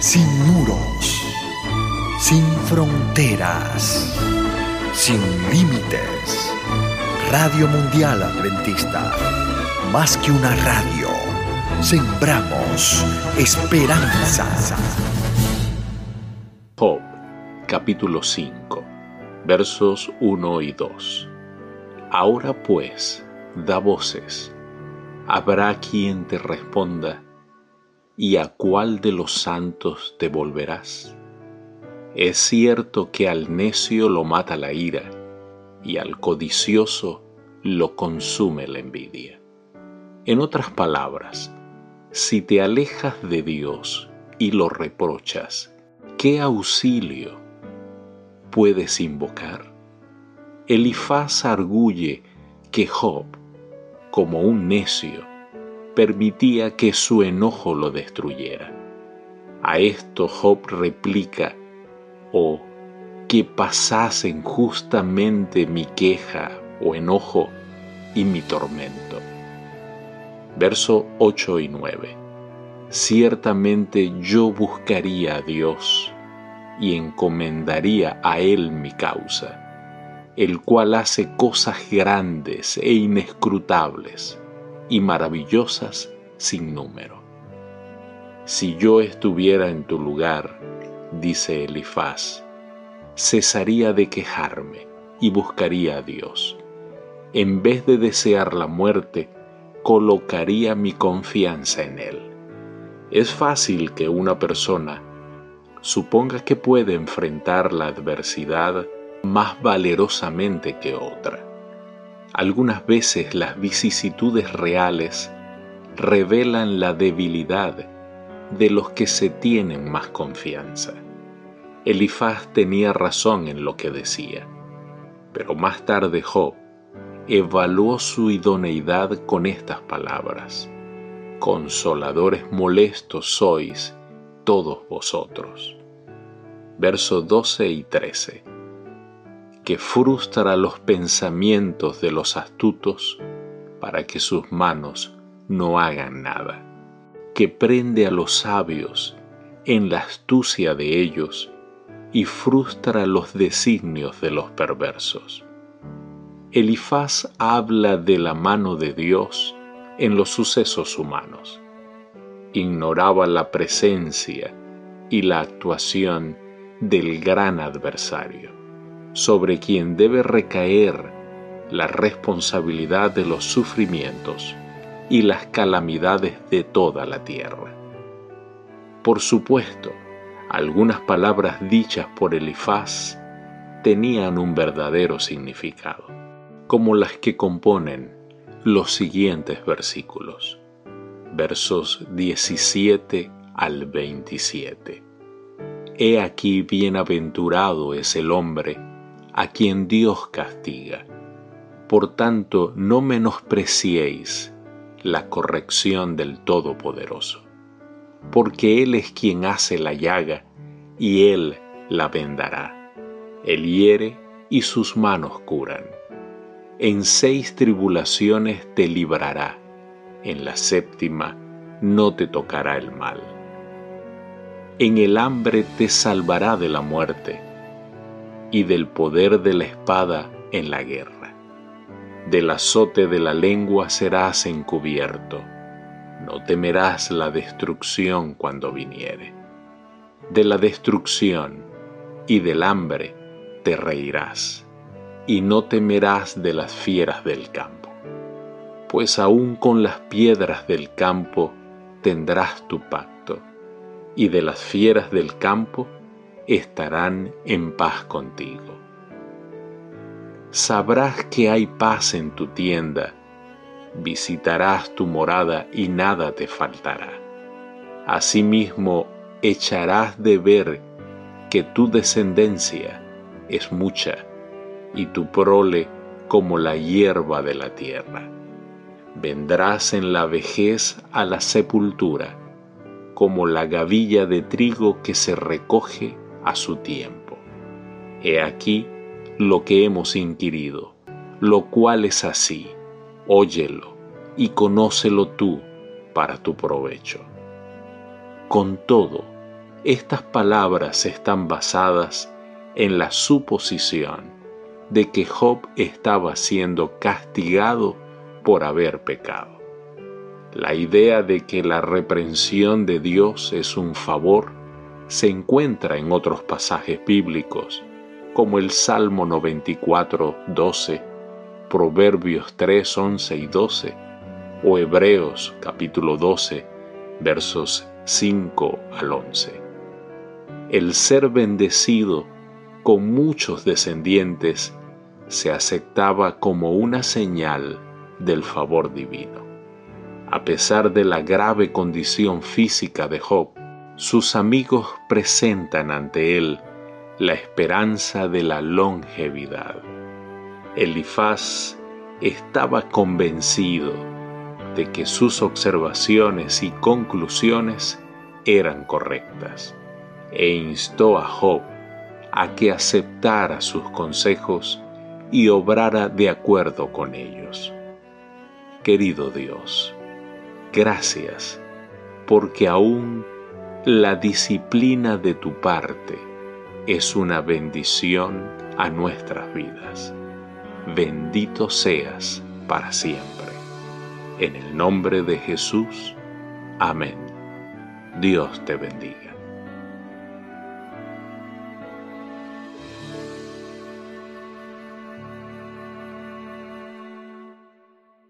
sin muros, sin fronteras, sin límites. Radio Mundial Adventista, más que una radio, sembramos esperanza. Job, capítulo 5, versos 1 y 2. Ahora pues, da voces, habrá quien te responda ¿Y a cuál de los santos te volverás? Es cierto que al necio lo mata la ira, y al codicioso lo consume la envidia. En otras palabras, si te alejas de Dios y lo reprochas, ¿qué auxilio puedes invocar? Elifaz arguye que Job, como un necio, permitía que su enojo lo destruyera. A esto Job replica, oh, que pasasen justamente mi queja o enojo y mi tormento. Verso 8 y 9. Ciertamente yo buscaría a Dios y encomendaría a Él mi causa, el cual hace cosas grandes e inescrutables y maravillosas sin número. Si yo estuviera en tu lugar, dice Elifaz, cesaría de quejarme y buscaría a Dios. En vez de desear la muerte, colocaría mi confianza en Él. Es fácil que una persona suponga que puede enfrentar la adversidad más valerosamente que otra algunas veces las vicisitudes reales revelan la debilidad de los que se tienen más confianza. Elifaz tenía razón en lo que decía, pero más tarde Job evaluó su idoneidad con estas palabras. Consoladores molestos sois todos vosotros. Versos 12 y 13 que frustra los pensamientos de los astutos para que sus manos no hagan nada, que prende a los sabios en la astucia de ellos y frustra los designios de los perversos. Elifaz habla de la mano de Dios en los sucesos humanos. Ignoraba la presencia y la actuación del gran adversario sobre quien debe recaer la responsabilidad de los sufrimientos y las calamidades de toda la tierra. Por supuesto, algunas palabras dichas por Elifaz tenían un verdadero significado, como las que componen los siguientes versículos, versos 17 al 27. He aquí bienaventurado es el hombre a quien Dios castiga. Por tanto, no menospreciéis la corrección del Todopoderoso, porque Él es quien hace la llaga y Él la vendará. Él hiere y sus manos curan. En seis tribulaciones te librará, en la séptima no te tocará el mal. En el hambre te salvará de la muerte y del poder de la espada en la guerra. Del azote de la lengua serás encubierto, no temerás la destrucción cuando viniere. De la destrucción y del hambre te reirás, y no temerás de las fieras del campo, pues aún con las piedras del campo tendrás tu pacto, y de las fieras del campo estarán en paz contigo. Sabrás que hay paz en tu tienda, visitarás tu morada y nada te faltará. Asimismo, echarás de ver que tu descendencia es mucha y tu prole como la hierba de la tierra. Vendrás en la vejez a la sepultura, como la gavilla de trigo que se recoge a su tiempo. He aquí lo que hemos inquirido, lo cual es así, óyelo y conócelo tú para tu provecho. Con todo, Estas palabras están basadas en la suposición de que Job estaba siendo castigado por haber pecado. La idea de que la reprensión de Dios es un favor se encuentra en otros pasajes bíblicos, como el Salmo 94, 12, Proverbios 3, 11 y 12, o Hebreos capítulo 12, versos 5 al 11. El ser bendecido con muchos descendientes se aceptaba como una señal del favor divino. A pesar de la grave condición física de Job, sus amigos presentan ante él la esperanza de la longevidad. Elifaz estaba convencido de que sus observaciones y conclusiones eran correctas e instó a Job a que aceptara sus consejos y obrara de acuerdo con ellos. Querido Dios, Gracias, porque aún la disciplina de tu parte es una bendición a nuestras vidas. Bendito seas para siempre. En el nombre de Jesús. Amén. Dios te bendiga.